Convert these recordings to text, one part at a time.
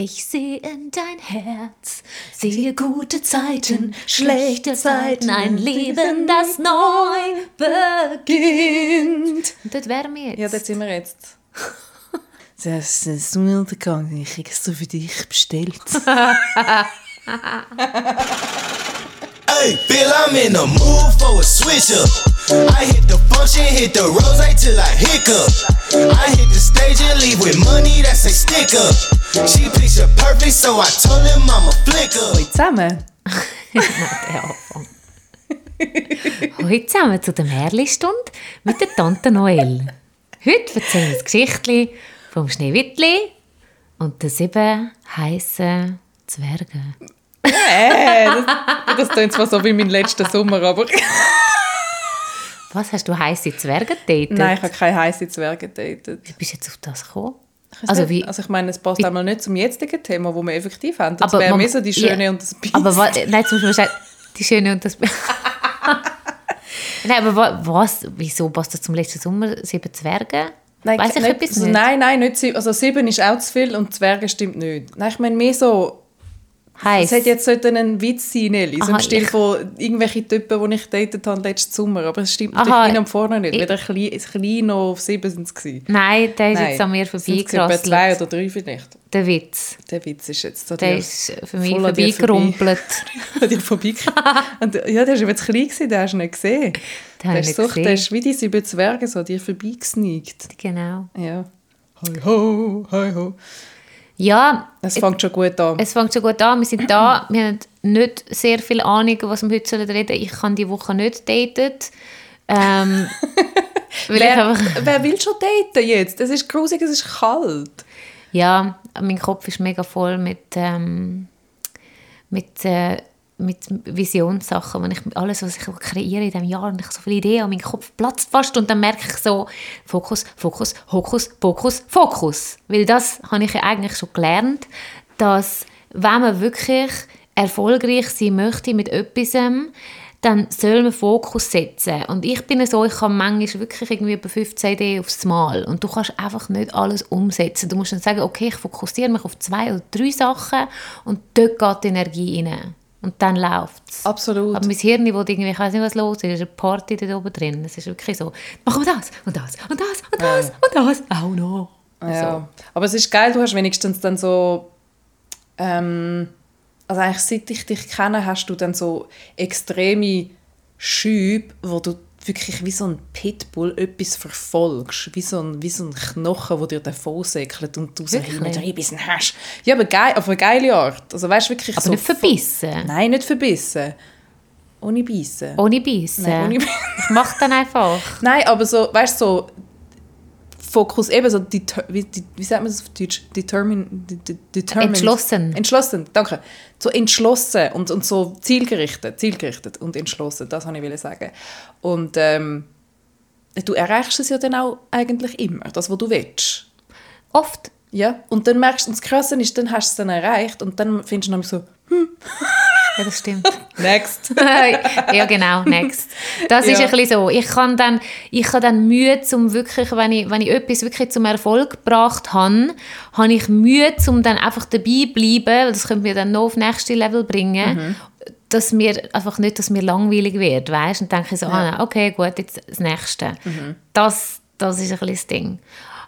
Ich sehe in dein Herz, sehe gute Zeiten, schlechte Zeiten, ein Leben, das neu beginnt. Und dort wären wir jetzt. Ja, dort sind wir jetzt. Das ist ein Untergang, ich habe es so für dich bestellt. Hey, Bill, I'm in the mood for a switch up. I hit the function, hit the rose till I hiccup. I hit the stage and leave with money that's a stick up. She picture perfect, so I told him I'm a flicker. Hallo zusammen. Heute zusammen zu der Märli-Stunde mit der Tante Noel. Heute erzählen wir das Geschichtli vom Schneewittli und den sieben heißen Zwergen. Äh, das, klingt zwar so wie mein letzter Sommer, aber... Was, hast du heiße Zwerge datet? Nein, ich habe keine heiße Zwerge gedatet. Wie bist du jetzt auf das gekommen? Also wie- also ich meine, es passt wie- einmal nicht zum jetzigen Thema, wo wir effektiv haben. Das Aber wäre mehr so die Schöne ja. und das Biest. Aber was, nein, zum Beispiel die Schöne und das... nein, aber wa- was, wieso passt das zum letzten Sommer? Sieben Zwerge? Nein, Weiss ich nicht, etwas also, nicht? Nein, nein, nicht sieben. Also sieben ist auch zu viel und Zwerge stimmt nicht. Nein, ich meine mehr so... Heiß. Es hätte jetzt sollte ein Witz sein, Nelly. So im Stil von irgendwelchen Typen, die ich datet habe letzten Sommer. Aber es stimmt natürlich hinten und vorne nicht. ich- klein, klein noch auf sieben sind es. Nein, der ist Nein, jetzt an mir etwa zwei vorbeigerasselt. oder drei vielleicht. Der Witz. Der Witz ist jetzt so Der ist für mich voll an dir vorbeigerumpelt. an dir vorbeigekommen. Und, ja, der war aber zu klein, gewesen, den hast du nicht gesehen. Den Der ist, so, nicht der gesehen. ist wie die sieben Zwerge so an dir vorbeigesneakt. Genau. Ja. Hi ho, hi ho. Ja, Es fängt schon gut an. es fängt schon gut an. Wir sind da. Wir haben nicht sehr viel Ahnung, was wir heute sollen reden Ich kann die Woche nicht daten. Ähm, Wer, einfach, wer will schon daten jetzt? Es ist grusig, es ist kalt. ja, mein Kopf ist mega voll mit, ähm, mit, äh, mit Visionssachen. Wenn ich, alles, was ich kreiere in diesem Jahr, und ich habe so viele Ideen und mein Kopf platzt fast und dann merke ich so, Fokus, Fokus, Hokus, Pokus, Fokus. Weil das habe ich ja eigentlich schon gelernt, dass wenn man wirklich erfolgreich sein möchte mit etwas, dann soll man Fokus setzen. Und ich bin so, ich habe manchmal wirklich irgendwie über 15 Ideen aufs Mal. Und du kannst einfach nicht alles umsetzen. Du musst dann sagen, okay, ich fokussiere mich auf zwei oder drei Sachen und dort geht die Energie rein. Und dann läuft es. Absolut. Aber mein Hirn will irgendwie, ich weiß nicht, was los ist, es ist eine Party da oben drin. Es ist wirklich so, machen wir das und das und das und das und das, auch noch. Ja. Aber es ist geil, du hast wenigstens dann so. Ähm, also eigentlich seit ich dich kenne, hast du dann so extreme Schübe, wo du wirklich wie so ein Pitbull etwas verfolgst. Wie so ein, wie so ein Knochen, der dir davon säckelt und du so hinten reinbissen hast. Ja, aber geil, auf eine geile Art. Also weißt wirklich Aber so nicht verbissen. Nein, nicht verbissen. Ohne Bissen. Ohne Bissen. Nein, ohne ich mache dann einfach. Nein, aber so, weißt du, so Fokus, eben so, deter, wie, die- wie sagt man das auf Deutsch? Determin, de, de, determined. Entschlossen. Entschlossen, danke. So entschlossen und, und so zielgerichtet, zielgerichtet und entschlossen, das wollte ich sagen. Und ähm, du erreichst es ja dann auch eigentlich immer, das, was du willst. Oft. Ja, und dann merkst du, das Krasse ist, dann hast du es dann erreicht und dann findest du nämlich so, Ja, das stimmt. next. ja, genau, next. Das ist Ja. ein bisschen so. Ich kann dann, ich habe dann Mühe, zum wirklich, wenn ich, wenn ich etwas wirklich zum Erfolg gebracht habe, habe ich Mühe, um dann einfach dabei zu bleiben, weil das könnte mir dann noch auf das nächste Level bringen, dass mir einfach nicht, dass mir langweilig wird, weißt? Und dann denke ich so, ah, nein, okay, gut, jetzt das Nächste. Das, das ist ein bisschen das Ding.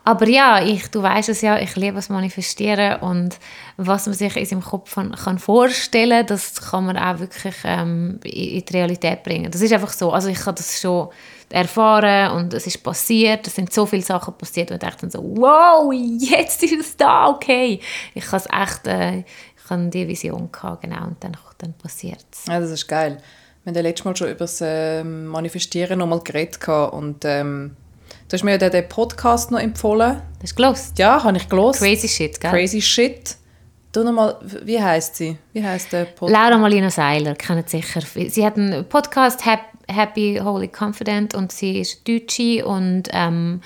Aber ja, ich, du weißt es ja, ich liebe das Manifestieren und was man sich in seinem Kopf kann, kann vorstellen, das kann man auch wirklich ähm, in die Realität bringen. Das ist einfach so. Also ich habe das schon erfahren und es ist passiert. Es sind so viele Sachen passiert und ich dachte so, wow, jetzt ist es da, okay. Ich habe es echt, äh, ich habe die Vision gehabt, genau, und dann, dann passiert es. Ja, das ist geil. Wir haben ja letztes Mal schon über das ähm, Manifestieren noch mal geredet und ähm, du hast mir ja den, Podcast noch empfohlen. Hast du gelost? Ja, habe ich gelesen. Crazy shit, gell? Crazy Shit. Du noch mal, wie heißt sie? Wie heißt der Podcast? Laura Malina Seiler, kennt sicher. Sie hat einen Podcast, Hap- Happy, Holy, Confident, und sie ist Deutsche und ähm,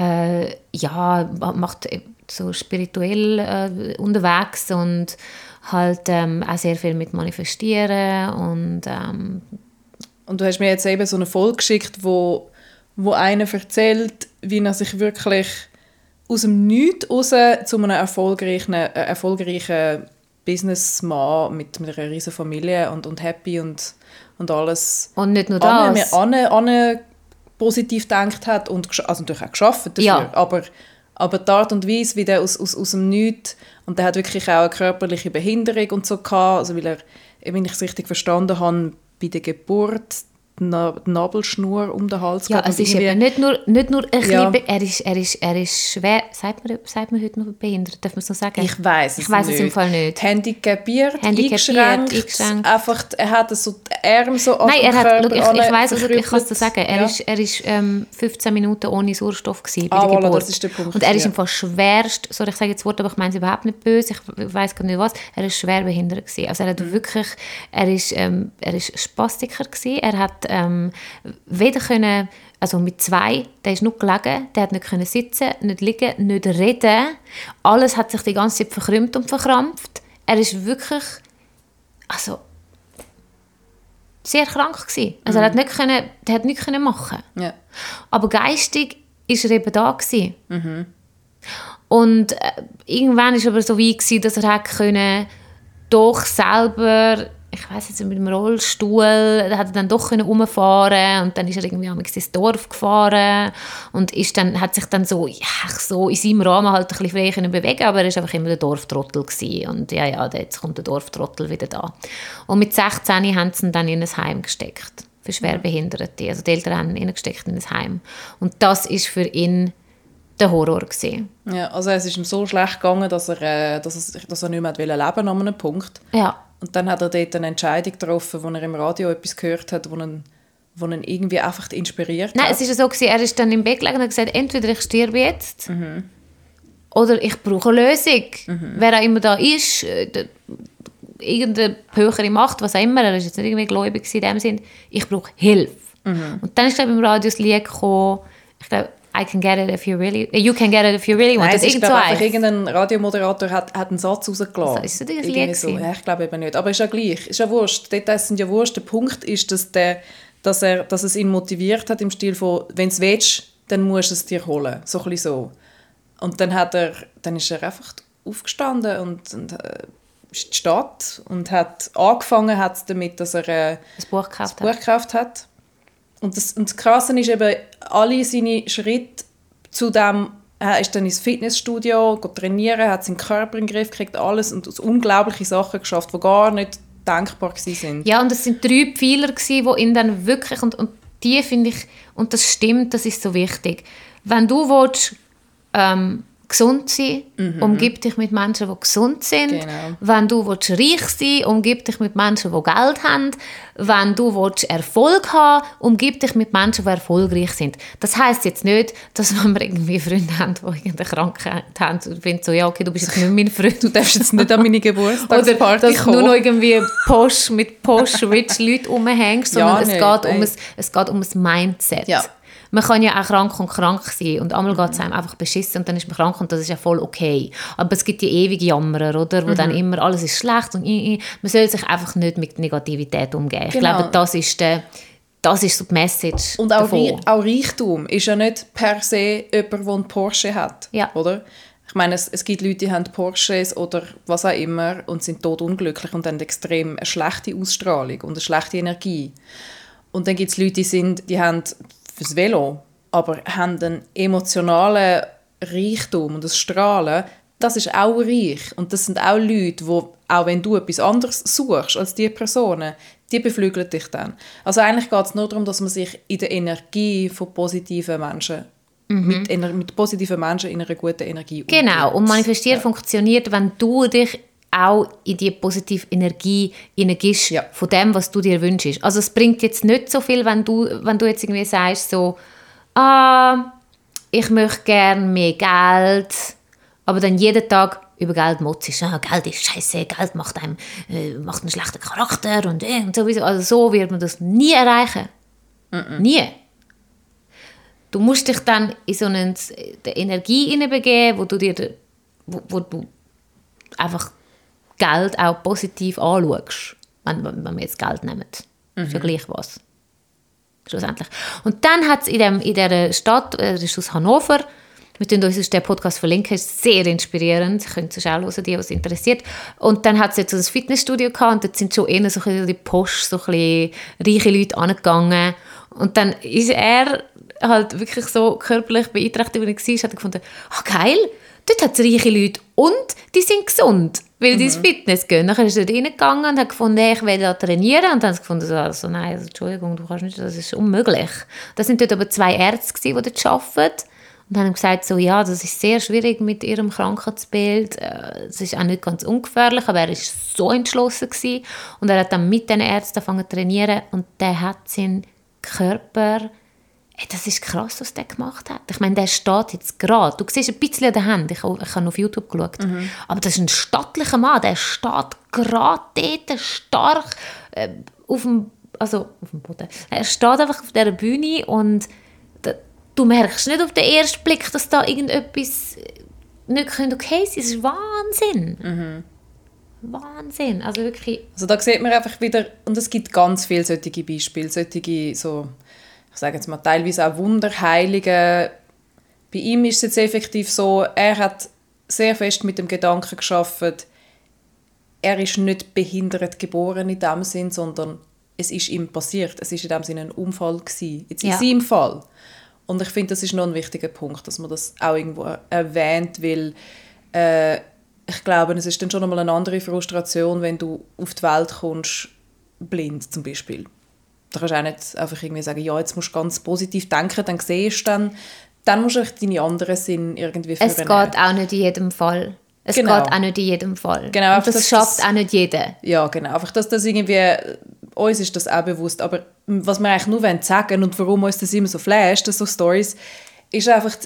äh, ja, macht so spirituell äh, unterwegs und halt ähm, auch sehr viel mit Manifestieren und ähm, Und du hast mir jetzt eben so eine Folge geschickt, wo, wo einer erzählt, wie er sich wirklich aus dem Nichts raus zu einem erfolgreichen, äh, erfolgreichen Businessman mit, mit einer riesen Familie und, und happy und, und alles. Und nicht nur Anne, das. Anne, Anne positiv gedacht hat und also natürlich auch geschafft dafür, Ja. aber, aber die Art und Weise, wie der aus, aus, aus dem Nichts und der hat wirklich auch eine körperliche Behinderung und so gehabt, also weil er, wenn ich es richtig verstanden habe, bei der Geburt die Na- die Nabelschnur um den Hals Ja, gehabt es und ist irgendwie- eben nicht nur, nicht nur ein Ja. bisschen, er ist, er ist, er ist schwer, sagt man, sagt man heute noch behindert, darf man es noch sagen? Ich weiß es Ich weiß nicht. es im Fall nicht. Handicapiert, Handicapiert, eingeschränkt, eingeschränkt. einfach, er hat so Arme so Nein, er hat, schau, ich, ich weiß, also, ich kann es dir sagen, er Ja. ist, er ist ähm, 15 Minuten ohne Sauerstoff gewesen bei Ah, der voilà, Geburt. das ist der Punkt, Und er ist ja. im Fall schwerst, sorry, ich sage jetzt Wort, aber ich meine es überhaupt nicht böse, ich weiß gar nicht was, er ist schwer behindert gewesen. Also er Mhm. hat wirklich, er ist, ähm, er ist Spastiker gewesen, er hat ähm, weder können, also mit zwei, der ist nur gelegen, der hat nicht können sitzen, nicht liegen, nicht reden, alles hat sich die ganze Zeit verkrümmt und verkrampft. Er ist wirklich, also sehr krank gewesen. Also er hat nicht können, der hat nichts können machen. Ja. Aber geistig ist er eben da gewesen. Und äh, irgendwann ist aber so weit gewesen, dass er hat können doch selber, ich weiß jetzt mit dem Rollstuhl, da hat er dann doch können rumfahren und dann ist er irgendwie am ins Dorf gefahren und ist dann, hat sich dann so, ja, so in seinem Rahmen halt ein bisschen frei können bewegen, aber er ist einfach immer der Dorftrottel gewesen. und ja, ja, jetzt kommt der Dorftrottel wieder da. Und mit 16 haben sie ihn dann in ein Heim gesteckt für Schwerbehinderte. Also die Eltern haben ihn gesteckt in ein Heim. Und das ist für ihn der Horror gewesen. Ja, also es ist ihm so schlecht gegangen, dass er, äh, dass er, dass er nicht mehr leben an einem Punkt. Ja, Und dann hat er dort eine Entscheidung getroffen, wo er im Radio etwas gehört hat, wo ihn, wo ihn irgendwie einfach inspiriert Nein, hat. es ist ja so gewesen, er ist dann im Bett gelegen und hat gesagt, entweder ich sterbe jetzt Mhm. oder ich brauche eine Lösung. Wer auch immer da ist, äh, irgendeine höhere Macht, was auch immer, er ist jetzt nicht irgendwie gläubig in dem Sinn, ich brauche Hilfe. Mhm. Und dann ist glaube ich, im Radio das Lied gekommen, ich glaube, I can get it if you really, you can get it if you really want. Nein, das es ist, glaube ich, irgendein Radiomoderator hat, hat einen Satz rausgelassen. Also, ist das das Lied so. Ja, ich glaube eben nicht. Aber ist ja gleich. Ist ja wurscht. Details sind ja wurscht. Der Punkt ist, dass, der, dass, er, dass es ihn motiviert hat im Stil von, wenn du es willst, dann musst du es dir holen. So ein so. Und dann, hat er, dann ist er einfach aufgestanden und, und äh, ist in die Stadt und hat angefangen hat damit, dass er äh, das Buch gekauft hat. Und das, und das Krasse ist eben, alle seine Schritte zu dem, er ist dann ins Fitnessstudio, geht trainieren, hat seinen Körper in den Griff gekriegt, alles und unglaubliche Sachen geschafft, die gar nicht denkbar waren. Ja, und es sind drei Pfeiler, die ihn dann wirklich, und, und die finde ich, und das stimmt, das ist so wichtig. Wenn du willst, ähm, gesund sein, umgib dich mit Menschen, die gesund sind. Mhm. Genau. Wenn du willst, reich sein umgib dich mit Menschen, die Geld haben. Wenn du willst, Erfolg haben umgib dich mit Menschen, die erfolgreich sind. Das heißt jetzt nicht, dass wenn wir irgendwie Freunde haben, die irgendeine Krankheit haben, und finden so, ja, okay, du bist jetzt nicht mein Freund. Du darfst jetzt nicht an meine Oder Geburtstagsparty dass du nur noch kommen. irgendwie posch mit posch rich Leuten rumhängst, Ja, sondern es, nicht, geht um ein, es geht um ein Mindset. Ja. Man kann ja auch krank und krank sein und einmal geht es einem einfach beschissen und dann ist man krank und das ist ja voll okay. Aber es gibt die ewige Jammerer, oder? Wo dann Mhm. immer alles ist schlecht und i, i. man soll sich einfach nicht mit Negativität umgehen. Ich Genau. glaube, das ist, der, das ist so die Message Und auch. Rei- auch Reichtum ist ja nicht per se jemand, der einen Porsche hat. Ja. Oder? Ich meine, es, es gibt Leute, die haben Porsches oder was auch immer und sind tot unglücklich und haben extrem eine schlechte Ausstrahlung und eine schlechte Energie. Und dann gibt es Leute, die, sind, die haben fürs Velo, aber haben einen emotionalen Reichtum und das Strahlen, das ist auch reich. Und das sind auch Leute, die, auch wenn du etwas anderes suchst als die Personen, die beflügeln dich dann. Also eigentlich geht es nur darum, dass man sich in der Energie von positiven Menschen, mit, Ener mit positiven Menschen in einer guten Energie Genau, und umgibt. manifestieren funktioniert, wenn du dich auch in die positive Energie hineingibst Ja. von dem, was du dir wünschst. Also es bringt jetzt nicht so viel, wenn du, wenn du jetzt irgendwie sagst so, ah, ich möchte gerne mehr Geld, aber dann jeden Tag über Geld motzest. Ah, Geld ist scheiße, Geld macht einem äh, macht einen schlechten Charakter und, äh, und sowieso. Also so wird man das nie erreichen. Nie. Du musst dich dann in so eine die Energie hineinbegeben, wo du dir, wo, wo du einfach Geld auch positiv anschaust, wenn, wenn wir jetzt Geld nehmen. Ist ja gleich was. Schlussendlich. Und dann hat es in, dem, in dieser Stadt, äh, das ist aus Hannover, Wir tun uns den Podcast verlinken, ist sehr inspirierend. Ihr könnt es auch hören, die, was interessiert. Und dann hat es jetzt so ein Fitnessstudio gehabt und dort sind schon eher so ein die Post, so ein reiche Leute angegangen. Und dann ist er halt wirklich so körperlich beeinträchtigt, wie er war, hat er gefunden, ah geil, dort hat es reiche Leute und die sind gesund, weil die ins Fitness gehen. Dann ist er reingegangen und hat gefunden, hey, ich will da trainieren. Und dann hat er gefunden, so, also, nein, also, Entschuldigung, du kannst nicht, das ist unmöglich. Das sind dort aber zwei Ärzte, gewesen, die dort arbeiten. Und haben gesagt, so, ja, das ist sehr schwierig mit ihrem Krankheitsbild. Äh, Es ist auch nicht ganz ungefährlich, aber er ist so entschlossen gewesen. Und er hat dann mit den Ärzten angefangen zu trainieren und der hat seinen Körper Ey, das ist krass, was der gemacht hat. Ich meine, der steht jetzt gerade. Du siehst ein bisschen an der Hand. Ich, habe- ich habe auf YouTube geschaut. Aber das ist ein stattlicher Mann. Der steht gerade dort, stark äh, auf dem, also auf dem Boden. Er steht einfach auf dieser Bühne und du merkst nicht auf den ersten Blick, dass da irgendetwas nicht könnte okay sein. Das ist Wahnsinn. Wahnsinn. Also wirklich, Also da sieht man einfach wieder, und es gibt ganz viele solche Beispiele, solche, so, ich sage jetzt mal, teilweise auch Wunderheilige. Bei ihm ist es jetzt effektiv so, er hat sehr fest mit dem Gedanken geschaffen, er ist nicht behindert geboren in dem Sinn, sondern es ist ihm passiert. Es ist in dem Sinne ein Unfall gewesen. Jetzt in Ja. seinem Fall. Und ich finde, das ist noch ein wichtiger Punkt, dass man das auch irgendwo erwähnt, weil äh, ich glaube, es ist dann schon einmal eine andere Frustration, wenn du auf die Welt kommst, blind zum Beispiel. Da kannst du auch nicht einfach irgendwie sagen, ja, jetzt musst du ganz positiv denken, dann siehst du dann, dann musst du deine anderen Sinn irgendwie es geht auch nicht in jedem Fall. Es Genau. geht auch nicht in jedem Fall. Genau, Und das dass schafft das- auch nicht jeder. Ja, genau. Einfach, dass das irgendwie, uns ist das auch bewusst, aber was wir eigentlich nur wollen sagen und warum uns das immer so flasht, so Stories, ist einfach,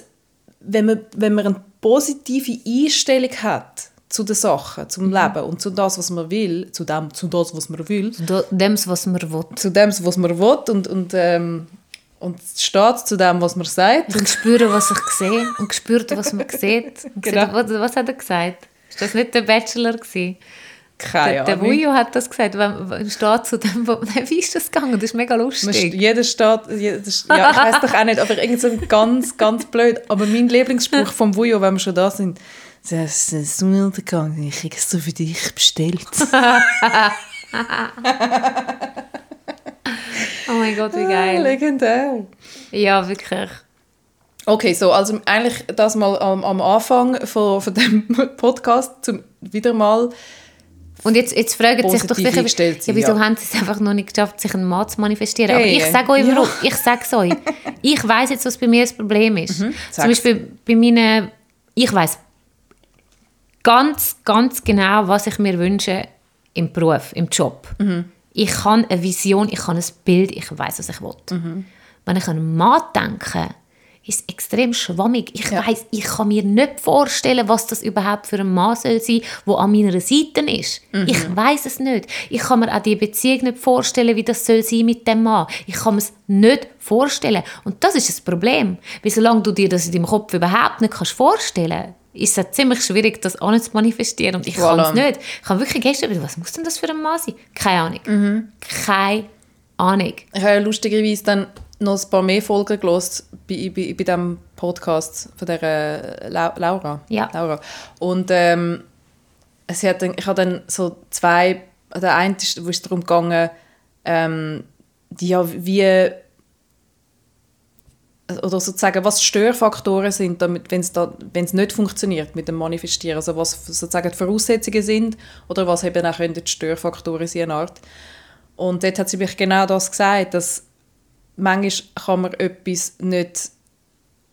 wenn man, wenn man eine positive Einstellung hat zu den Sachen, zum Leben und zu das, was man will, zu dem, zu das, was man will, Da- Dem, was man will. zu dem, was man will und, und, ähm, und steht zu dem, was man sagt. Und spüren, was ich sehe und spürt, was man sieht. Genau. sieht, was, was hat er gesagt? Ist das nicht der Bachelor gewesen? Keine Der, der Ahnung. Wujo hat das gesagt. Wenn, steht zu dem, wo, nein, wie ist das gegangen? Das ist mega lustig. Jeder steht, jeder, ja, ich weiß doch auch nicht, aber irgend so ganz, ganz blöd. Aber mein Lieblingsspruch vom Vujo, wenn wir schon da sind, das ist so gegangen, ich habe es so für dich bestellt. Oh mein Gott, wie geil. Legendär. Ja, wirklich. Okay, so, also eigentlich das mal am, am Anfang von, von dem Podcast, zum wieder mal, Und jetzt, jetzt fragen sich doch sicher, eingestellt ja, wieso ja. haben sie es einfach noch nicht geschafft, sich einen Mann zu manifestieren? Aber Hey, ich sage euch, ja. warum. Ich sage es euch. Ich weiß jetzt, was bei mir das Problem ist. Zum Mhm, sag's. Beispiel bei meinen, ich weiß ganz, ganz genau, was ich mir wünsche im Beruf, im Job. Mhm. Ich habe eine Vision, ich habe ein Bild, ich weiß, was ich will. Mhm. Wenn ich an einen Mann denke, ist es extrem schwammig. Ich weiß, ich kann mir nicht vorstellen, was das überhaupt für ein Mann soll sein, der an meiner Seite ist. Ich weiß es nicht. Ich kann mir auch die Beziehung nicht vorstellen, wie das soll sein mit dem Mann. Ich kann mir es nicht vorstellen. Und das ist das Problem. Weil solange du dir das in deinem Kopf überhaupt nicht kannst vorstellen ist es ziemlich schwierig, das auch nicht zu manifestieren. Und ich Voilà. kann es nicht. Ich habe wirklich gestern wieder, was muss denn das für ein Mann sein? Keine Ahnung. Keine Ahnung. Ich habe ja lustigerweise dann noch ein paar mehr Folgen gelesen bei, bei, bei diesem Podcast von der äh, Lau- Laura. Ja. Laura. Und ähm, sie hat dann, ich habe dann so zwei, der eine ist, wo es darum gegangen, ähm, die, ja, wie oder sozusagen, was Störfaktoren sind, wenn es nicht funktioniert mit dem Manifestieren, also was sozusagen die Voraussetzungen sind oder was eben auch die Störfaktoren eine Art. Und dort hat sie mich genau das gesagt, dass manchmal kann man etwas nicht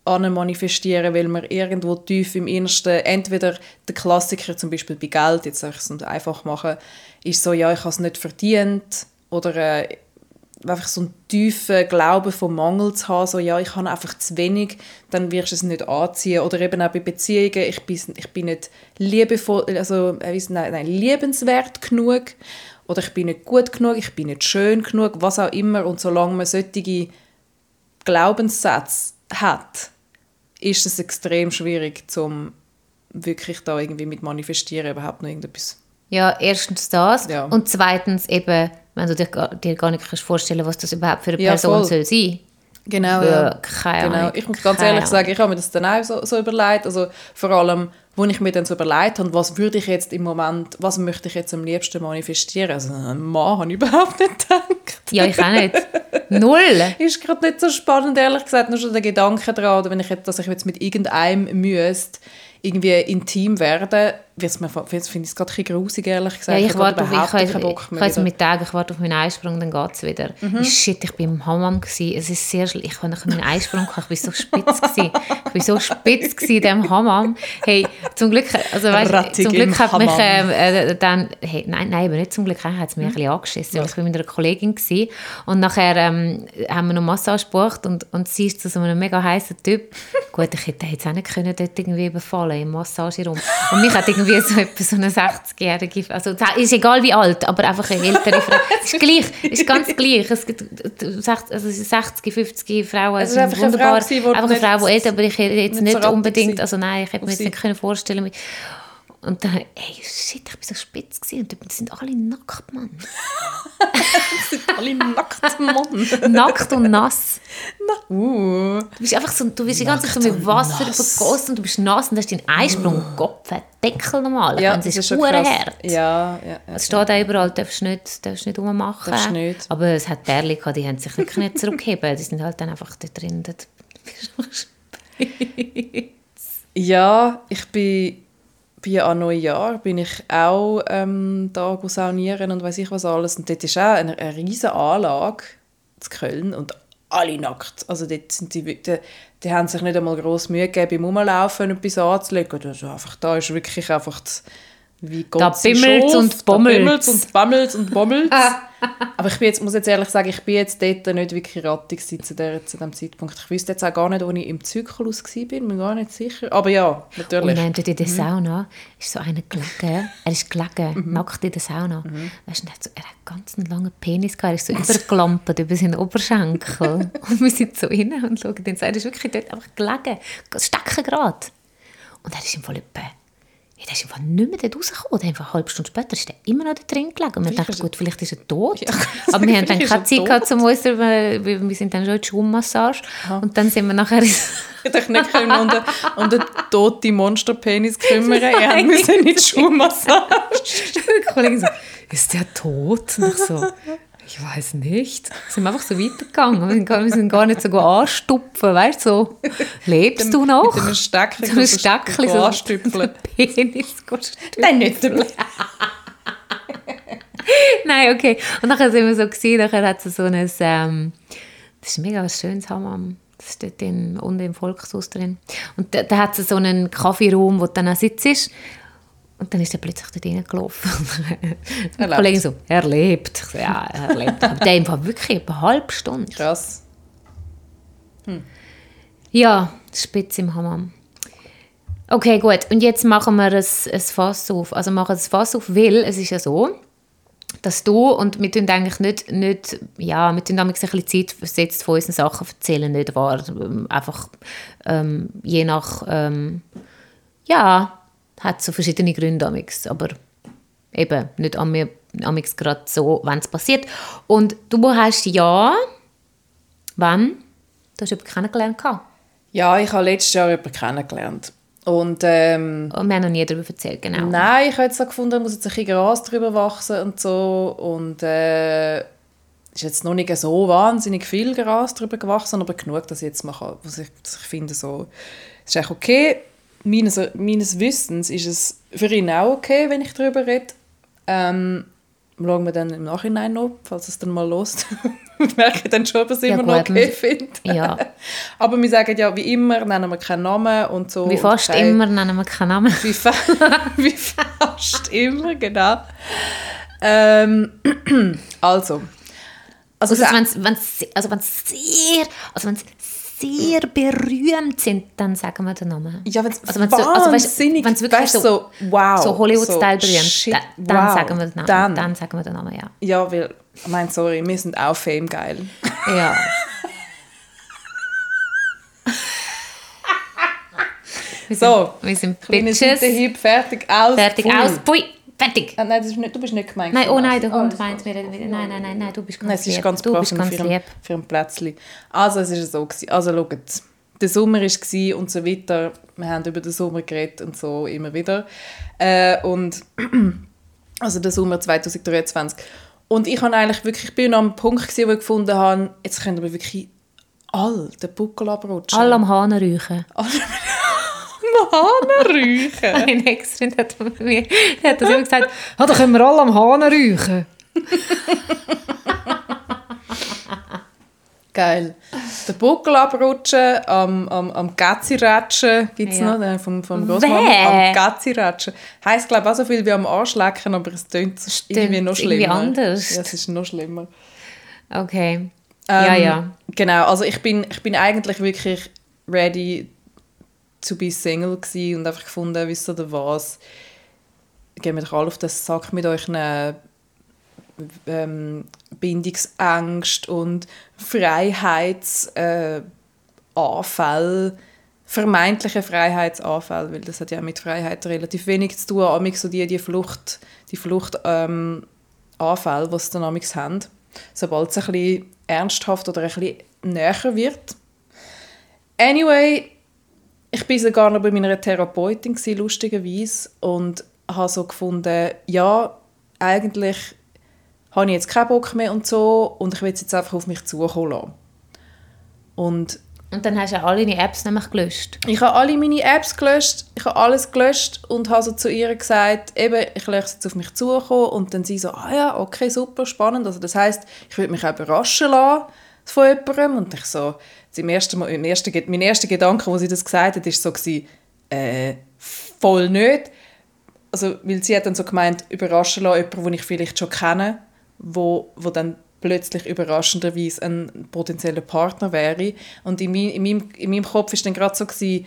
manifestieren, weil man irgendwo tief im Innersten, entweder der Klassiker zum Beispiel bei Geld, jetzt soll ich es einfach machen, ist so, ja, ich habe es nicht verdient oder äh, einfach so einen tiefen Glauben vom Mangel zu haben, so, ja, ich habe einfach zu wenig, dann wirst du es nicht anziehen. Oder eben auch bei Beziehungen, ich bin, ich bin nicht liebevoll, also, äh, nein, nein, liebenswert genug oder ich bin nicht gut genug, ich bin nicht schön genug, was auch immer. Und solange man solche Glaubenssätze hat, ist es extrem schwierig, zum wirklich da irgendwie mit manifestieren überhaupt noch irgendetwas. Ja, erstens das Ja. und zweitens eben, wenn du dir, gar- dir gar nicht kannst vorstellen was das überhaupt für eine Ja, Person voll. soll sein. Genau, ja. keine genau. Ich muss ganz ehrlich sagen, ich habe mir das dann auch so, so überlegt. Also vor allem, wo ich mir dann so überlegt habe, was würde ich jetzt im Moment, was möchte ich jetzt am liebsten manifestieren? Also einen Mann habe ich überhaupt nicht gedacht. Ja, ich auch nicht. Null. Ist gerade nicht so spannend, ehrlich gesagt, nur schon der Gedanke daran, wenn ich jetzt, dass ich jetzt mit irgendeinem müsste, irgendwie intim werden, mir, jetzt finde ich es gerade ein grusig, ehrlich Ja, gesagt. ich habe warte auf, ich, ich, Bock ich, ich, jetzt wieder. mit Tagen, ich warte auf meinen Einsprung, dann geht es wieder. Shit, ich bin im Hammam gsi. Es ist sehr. Ich nach meinen Einsprung ich bin so spitz gsi. Ich bin so spitz in diesem Hammam. Hey, zum Glück, also weißt, zum Glück hat mich Hammam. äh, dann, hey, nein, nein, aber nicht zum Glück, hat es mich ein bisschen angeschissen, weil ich bin mit einer Kollegin gsi und nachher ähm, haben wir noch Massage gebucht und, und sie ist zu so einem mega heißen Typ. Gut, ich hätte jetzt auch nicht können dort irgendwie überfallen im Massageraum. Und mich hat irgendwie so etwa so eine 60-jährige, also ist egal wie alt, aber einfach eine ältere Frau. ist gleich, ist ganz gleich. Es gibt äh, 60, also 60, 50 Frauen, Es ist sind einfach eine Frau wunderbar. gewesen, die einfach eine Frau, die älter, aber ich hätte jetzt nicht nicht, so unbedingt, also nein, ich hätte mir jetzt nicht können vorstellen wie- und dann, ey, shit, ich bin so spitz gewesen. und die sind alle nackt, Mann. Alle nackt, Mann. nackt und nass. Uh. Du bist einfach so, du bist die ganze Zeit so mit Wasser nass. übergossen und du bist nass und hast deinen Einsprung, Kopf, Deckel normal. Ja, es ist schon hart. Ja, ja, ja. Es steht auch überall, darfst nicht, darfst nicht rummachen. Darfst nicht. Aber es hat Bärli gehabt, die haben sich nicht können zurückheben Die sind halt dann einfach da drin. Dort. Ja, ich bin, bin an Neujahr bin ich auch ähm, da saunieren und weiß ich was alles. Und dort ist auch eine, eine riesige Anlage zu Köln und alle nackt. Also dort sind die, die, die haben sich nicht einmal gross Mühe gegeben, beim Rumlaufen etwas anzulegen. Also einfach, da ist wirklich einfach das, wie Gott Da bimmelt's schuf. und Da bommelt's. bimmelt's und bammelt und bommelt. Aber ich bin jetzt, muss jetzt ehrlich sagen, ich bin jetzt dort nicht wirklich rattig zu, der, zu dem Zeitpunkt. Ich wüsste jetzt auch gar nicht, wo ich im Zyklus war, bin mir gar nicht sicher. Aber ja, Und natürlich. dann dort in der Mhm. Sauna ist so einer gelegen. Er ist gelegen, nackt in der Sauna. Weißt du, er hat, so, er hat ganz einen langen Penis gehabt. Er ist so übergeklampert über seinen Oberschenkel. und wir sind so rein und schauen den Er ist wirklich dort einfach gelegen. Stecken gerade. Und er ist im Fall etwa ja, der ist einfach nicht mehr dort rausgekommen. Einfach eine halbe Stunde später ist er immer noch da drin gelegen. Und wir dachten, gut, vielleicht ist er tot. Ja, Aber wir haben dann keine Zeit gehabt, um uns, weil wir sind dann schon in die Schwimmmassage. Und dann sind wir nachher... Ich hätte nicht können um den, um den toten Monsterpenis kümmern. Ihr habt müssen in die Schuhmassage. Die Kollegin so, ist der tot? Und ich so, ich weiß nicht. Sind wir einfach so weitergegangen. Wir sind gar, wir sind gar nicht so go anstupfen, weißt du? So, lebst du noch? Mit einem Steckchen. so ein Steckchen, so anstüpfeln. Penis. Nein, nicht der Nein, okay. Und nachher sind wir so gewesen, nachher hat es so ein, ähm, das ist mega schönes Hammam. Das steht in, unten im Volkshaus drin. Und da, da hat es so einen Kaffeeraum, wo du dann auch sitzt. Und dann ist er plötzlich dort reingelaufen. Er Die Kollegin so, er lebt. So, ja, er lebt. Aber der war wirklich eine halbe Stunde. Krass. Ja, spitz im Hammam. Okay, gut. Und jetzt machen wir ein, ein Fass auf. Also machen wir ein Fass auf, weil es ist ja so, dass du, und wir tun eigentlich nicht, nicht ja, wir tun damals ein bisschen Zeit versetzt von unseren Sachen erzählen, nicht wahr? Einfach ähm, je nach, ähm, ja, hat so verschiedene Gründe damals, aber eben nicht an mir amix gerade so, wenn es passiert. Und du hast ja, wann? Du hast jemanden kennengelernt. Ja, ich habe letztes Jahr jemanden kennengelernt. Und ähm, Und wir haben noch nie darüber erzählt, genau. nein, ich habe jetzt so gefunden, muss jetzt ein bisschen Gras drüber wachsen und so. Und äh, ist jetzt noch nicht so wahnsinnig viel Gras drüber gewachsen, aber genug, dass ich jetzt mal kann, was ich, ich finde, so, es ist eigentlich okay. Meines, meines Wissens ist es für ihn auch okay, wenn ich darüber rede. Ähm, schauen wir dann im Nachhinein noch, falls es dann mal los merke ich dann schon, ob er es Ja, immer noch okay findet. Ja, Aber wir sagen ja, wie immer, nennen wir keinen Namen und so. wie und fast kein- immer nennen wir keinen Namen. Wie, fa wie fast immer, genau. Ähm, also. Also, Also, es- wenn's, wenn's, also wenn's sehr, also wenn's sehr berühmt sind, dann sagen wir den Namen. ja, wenn es also wenn's so- also weißt- wahnsinnig, wirklich weißt, so, wow. so Hollywood-Style so, berühmt, shit, da, dann wow, sagen wir den Namen. Dann, Dann. sagen wir den Namen, ja. Ja, weil, ich meine, sorry, wir sind auch Fame geil. Ja. wir sind, So, wir sind Bitches. Seitenhieb, fertig, aus. Fertig aus. Pui. Fertig. Ah, nein, das ist nicht, du bist nicht gemeint. Nein, oh nein, der Hund das- meint mir wieder. Nein, nein, nein, nein, du bist ganz Nein, es ist ganz du bist für, ganz ein- lieb. für ein Plätzchen. Also, es ist so. Gewesen. Also, schaut, der Sommer war und so weiter. Wir haben über den Sommer geredet und so immer wieder. Äh, und also der Sommer 2023. Und ich habe eigentlich wirklich, ich bin am Punkt gewesen, wo ich gefunden habe, jetzt können wir wirklich all den Buckel abrutschen. Alle am Hahn räuchen. Hahn räuchen. Mein Ex-Freund hat mir der hat das immer gesagt, ah, da können wir alle am Hahn räuchen. Geil. Den Buckel abrutschen, am, am, am Gazzi-Ratschen gibt es Ja. noch, den vom, vom Grossmama. Bäh. Am Gazzi-Ratschen. Heisst, glaube ich, auch so viel wie am Arschlecken, aber es tönt irgendwie noch irgendwie schlimmer. anders. Ja, es ist noch schlimmer. Okay. ja, Ähm, ja. Genau, also ich bin, ich bin eigentlich wirklich ready to be single gewesen und einfach gefunden, wisst ihr was, gehen wir doch alle auf den Sack mit euren ähm, Bindungsängst und Freiheitsanfälle, äh, vermeintliche Freiheitsanfälle, weil das hat ja mit Freiheit relativ wenig zu tun, amix so die, die Flucht, die Flucht ähm, Anfälle, sie dann amix haben, sobald es ein bisschen ernsthaft oder ein bisschen näher wird. Anyway, ich bin sogar noch bei meiner Therapeutin gsi, lustigerweise und habe so gefunden, ja, eigentlich habe ich jetzt keinen Bock mehr und so und ich will es jetzt einfach auf mich zukommen lassen. Und Und dann hast du alle deine Apps nämlich gelöscht. ich habe alle meine Apps gelöscht, ich habe alles gelöscht und habe so zu ihr gesagt, eben, ich lasse es jetzt auf mich zukommen und dann sie so, ah ja, okay, super, spannend. Also das heißt, ich würde mich auch überraschen lassen von jemandem und ich so, im ersten Mal, im ersten, mein erster Gedanke, wo sie das gesagt hat, ist so gewesen, äh, voll nicht. Also, weil sie hat dann so gemeint, überraschen lassen, jemanden, den ich vielleicht schon kenne, wo, wo dann plötzlich überraschenderweise ein potenzieller Partner wäre. Und in, mein, in, meinem, in meinem Kopf ist dann gerade so gewesen,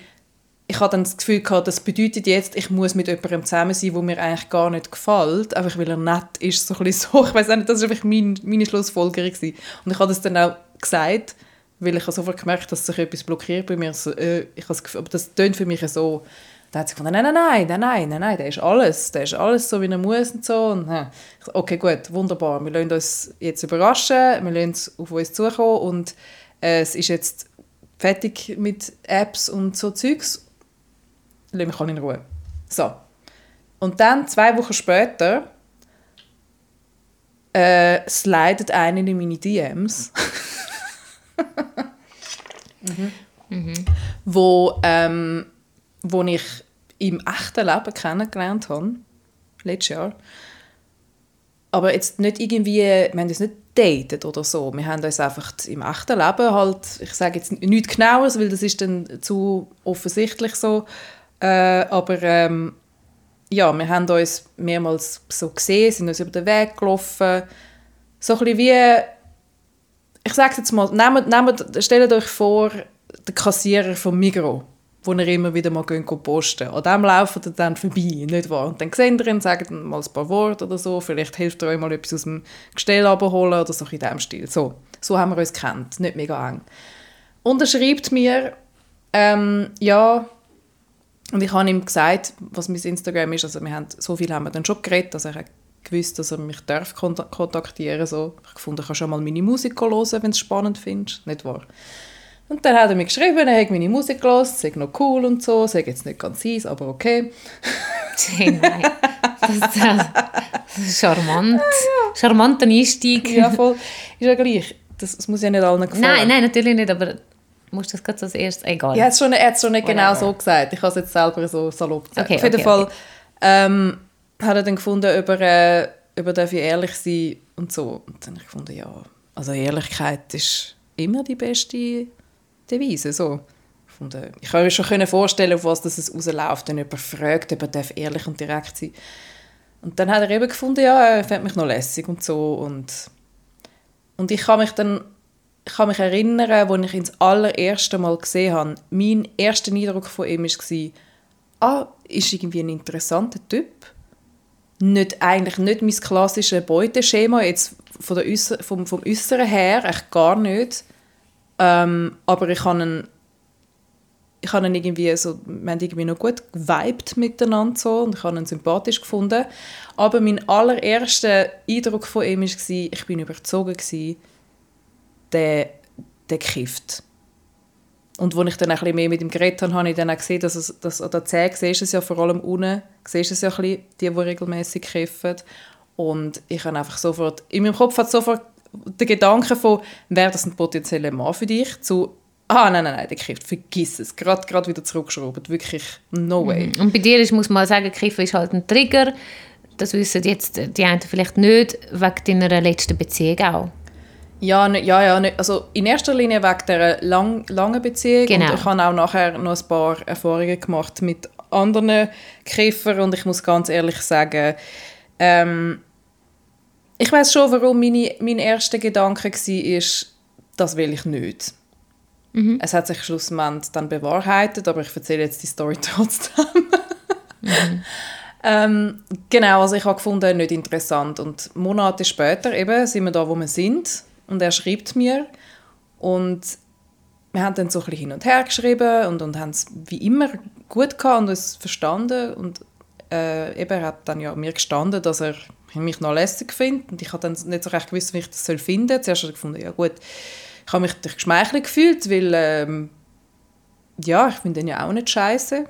ich hatte dann das Gefühl gehabt, das bedeutet jetzt, ich muss mit jemandem zusammen sein, wo mir eigentlich gar nicht gefällt, einfach weil er nett ist, so ein bisschen so. Ich weiß nicht, das war einfach mein, meine Schlussfolgerung gewesen. Und ich habe das dann auch gesagt, weil ich habe sofort gemerkt, dass sich etwas blockiert bei mir. So, äh, ich habe Gefühl, aber das tönt für mich so. Da hat sie gefunden, nein, nein, nein, nein, nein, nein, nein, der ist alles, der ist alles so, wie er muss und so. Und, äh, okay, gut, wunderbar, wir lassen uns jetzt überraschen, wir lassen es auf uns zukommen und äh, es ist jetzt fertig mit Apps und so Zeugs. Lass mich alle in Ruhe. So. Und dann, zwei Wochen später, äh, slidet einer in meine DMs. wo, ähm, wo ich im echten Leben kennengelernt habe, letztes Jahr. Aber jetzt nicht irgendwie, wir haben uns nicht datet oder so. Wir haben uns einfach im echten Leben halt, ich sage jetzt nichts Genaues, weil das ist dann zu offensichtlich so. Äh, aber ähm, ja, wir haben uns mehrmals so gesehen, sind uns über den Weg gelaufen. So ein bisschen wie, ich sage jetzt mal, nehmt, nehmt, stellt euch vor, der Kassierer vom Migros, wo ihr immer wieder mal gehen, posten An dem laufen ihr dann vorbei, nicht wahr? Und dann seht ihr ihn, sagt mal ein paar Worte oder so, vielleicht hilft er euch mal etwas aus dem Gestell abholen oder so in diesem Stil. So, so haben wir uns kennt, nicht mega eng. Und er schreibt mir, ähm, ja, und ich habe ihm gesagt, was mein Instagram ist. Also wir haben, so viel haben wir dann schon geredet, dass er gewusst, dass er mich darf kont- kontaktieren so. Ich fand, ich kann schon mal meine Musik hören, wenn du es spannend findest, nicht wahr? Und dann hat er mir geschrieben, er hat meine Musik gehört, sei noch cool und so, sei jetzt nicht ganz heiß, aber okay. Hey, nein. Das, das, das ist charmant. Charmanter Einstieg. Ja, voll. Ist ja gleich. Das, das muss ja nicht allen gefallen. Nein, nein, natürlich nicht, aber musst das gerade als erstes... Egal. Ja, er hat es schon, er hat's schon nicht genau so gesagt. Ich habe es jetzt selber so salopp gesagt. Okay, Auf jeden okay, Fall okay. ähm, hat er dann gefunden, über, äh, über darf ich ehrlich sein und so. Und dann habe ich gefunden, ja, also Ehrlichkeit ist immer die beste Devise. So. Ich, kann mir schon vorstellen, auf was das es rausläuft, wenn jemand fragt, ob er darf ehrlich und direkt sein Und dann hat er eben gefunden, ja, er fand mich noch lässig und so. Und, und ich kann mich dann ich kann mich erinnern, als ich ihn das allererste Mal gesehen habe, mein erster Eindruck von ihm war, ah, ist irgendwie ein interessanter Typ. Nicht, eigentlich nicht mein klassisches Beuteschema, jetzt von der Äusser, vom, vom Äußeren her, echt gar nicht. Ähm, aber ich habe ich habe ihn irgendwie so, wir haben irgendwie noch gut geweibt miteinander so und ich habe ihn sympathisch gefunden. Aber mein allererster Eindruck von ihm war, ich bin überzogen gewesen, der, der kifft. Und als ich dann ein bisschen mehr mit ihm geredet habe, habe ich dann auch gesehen, dass, es, dass an der Zähne siehst es ja vor allem unten, siehst es ja ein bisschen, die, die regelmäßig kiffen. Und ich habe einfach sofort, in meinem Kopf hat sofort der Gedanke von, wäre das ein potenzieller Mann für dich, zu, ah, nein, nein, nein, der kifft, vergiss es, gerade, gerade wieder zurückgeschraubt, wirklich, no way. Mhm. Und bei dir ist, muss man sagen, Kiffen ist halt ein Trigger, das wissen jetzt die einen vielleicht nicht, wegen deiner letzten Beziehung auch. Ja, ne, ja, ja. Ne, also in erster Linie wegen dieser lang, langen Beziehung. Genau. Und ich habe auch nachher noch ein paar Erfahrungen gemacht mit anderen Kiffern. Und ich muss ganz ehrlich sagen, ähm, ich weiß schon, warum meine, mein erster Gedanke war, das will ich nicht. Es hat sich schlussendlich dann bewahrheitet, aber ich erzähle jetzt die Story trotzdem. ähm, genau, also ich habe gefunden, nicht interessant. Und Monate später eben sind wir da, wo wir sind. Und er schreibt mir. Und wir haben dann so ein bisschen hin und her geschrieben und, und haben es wie immer gut gehabt und uns verstanden. Und äh, eben, er hat dann ja mir gestanden, dass er mich noch lässig findet. Und ich habe dann nicht so recht gewusst, wie ich das soll finden soll. Zuerst habe ich gefunden, ja gut, ich habe mich durch geschmeichelt gefühlt, weil ähm, ja, ich finde den ja auch nicht scheiße.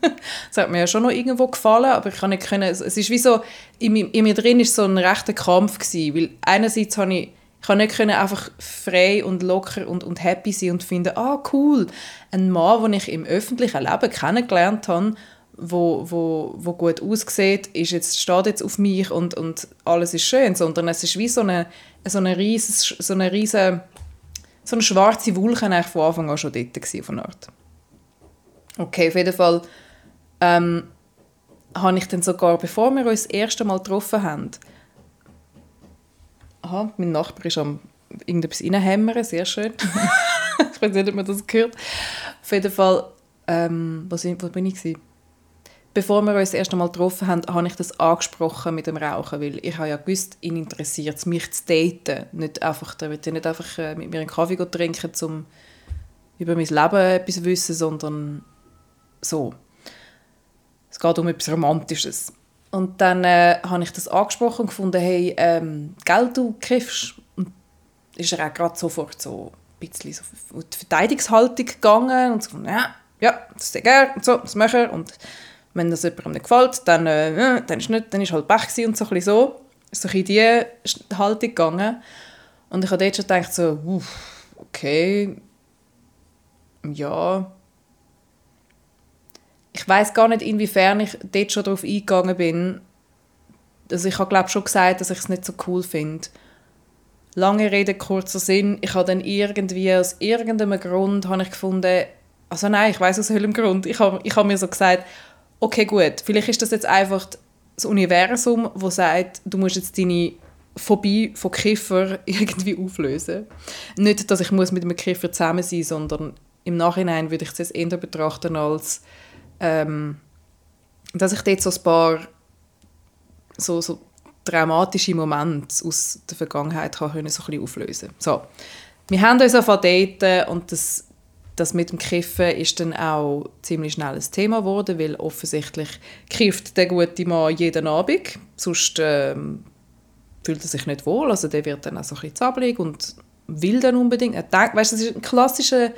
das hat mir ja schon noch irgendwo gefallen, aber ich kann nicht können, es es ist wie so, in, in mir drin ist so ein rechter Kampf gewesen, weil einerseits habe ich, ich habe nicht einfach frei und locker und, und happy sein und finden, ah cool, ein Mann, den ich im öffentlichen Leben kennengelernt habe, wo, wo, wo gut aussieht, ist jetzt, steht jetzt auf mich und, und alles ist schön, sondern es ist wie so eine, so eine riesen, so eine riesen, so eine schwarze Wolke eigentlich von Anfang an schon dort eine Art. Okay, auf jeden Fall ähm, habe ich dann sogar, bevor wir uns das erste Mal getroffen haben, aha, mein Nachbar ist am irgendetwas reinhämmern, sehr schön. ich weiß nicht, ob man das gehört. Auf jeden Fall, ähm, sind, wo bin ich gewesen? Bevor wir uns das erste Mal getroffen haben, habe ich das angesprochen mit dem Rauchen, weil ich habe ja gewusst, ihn interessiert es, mich zu daten. Nicht einfach, wird ja nicht einfach äh, mit mir einen Kaffee trinken, um über mein Leben etwas wissen, sondern so. Es geht um etwas Romantisches. Und dann äh, habe ich das angesprochen und gefunden, hey, ähm, gell, du kiffst? Und ist er auch gerade sofort so ein bisschen so auf die Verteidigungshaltung gegangen und so, ja, ja, das ist gerne und so, das mache ich. Und wenn das jemandem nicht gefällt, dann, äh, dann ist nicht, dann ist halt Pech und so ein so. Ist so in diese Haltung gegangen. Und ich habe dort schon gedacht, so, okay, ja, ich weiß gar nicht, inwiefern ich dort schon darauf eingegangen bin. Also ich habe glaube schon gesagt, dass ich es nicht so cool finde. Lange Rede, kurzer Sinn. Ich habe dann irgendwie, aus irgendeinem Grund, habe ich gefunden, also nein, ich weiß aus welchem Grund. Ich habe, ich habe mir so gesagt, okay gut, vielleicht ist das jetzt einfach das Universum, wo sagt, du musst jetzt deine Phobie von Kiffer irgendwie auflösen. Nicht, dass ich muss mit einem Kiffer zusammen sein, sondern im Nachhinein würde ich es jetzt eher betrachten als ähm, dass ich dort so ein paar so, so traumatische Momente aus der Vergangenheit kann so ein bisschen auflösen. So, wir haben uns auf daten und das, das mit dem Kiffen ist dann auch ziemlich schnell ein Thema geworden, weil offensichtlich kifft der gute Mann jeden Abend, sonst ähm, fühlt er sich nicht wohl, also der wird dann auch so ein bisschen zappelig und will dann unbedingt, er denkt, weißt, das ist ein klassischer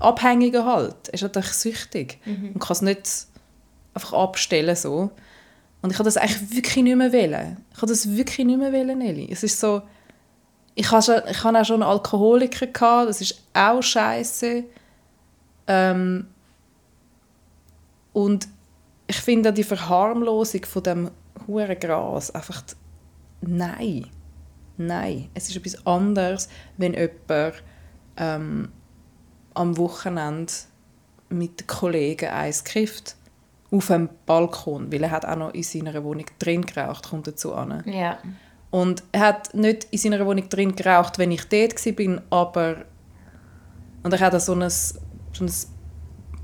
Abhängiger halt, er ist natürlich süchtig und kann es nicht einfach abstellen so. Und ich habe das eigentlich wirklich nicht mehr wollen. Ich habe das wirklich nicht mehr wollen, Nelly. Es ist so, ich habe auch schon einen Alkoholiker gehabt, das ist auch scheiße. Ähm, und ich finde die Verharmlosung von dem huren Gras einfach, nein, nein. Es ist etwas anderes, wenn jemand ähm, am Wochenende mit Kollegen eins kifft auf dem Balkon, weil er hat auch noch in seiner Wohnung drin geraucht, kommt dazu an. Ja. Und er hat nicht in seiner Wohnung drin geraucht, wenn ich dort war, aber und er hat auch so ein, so ein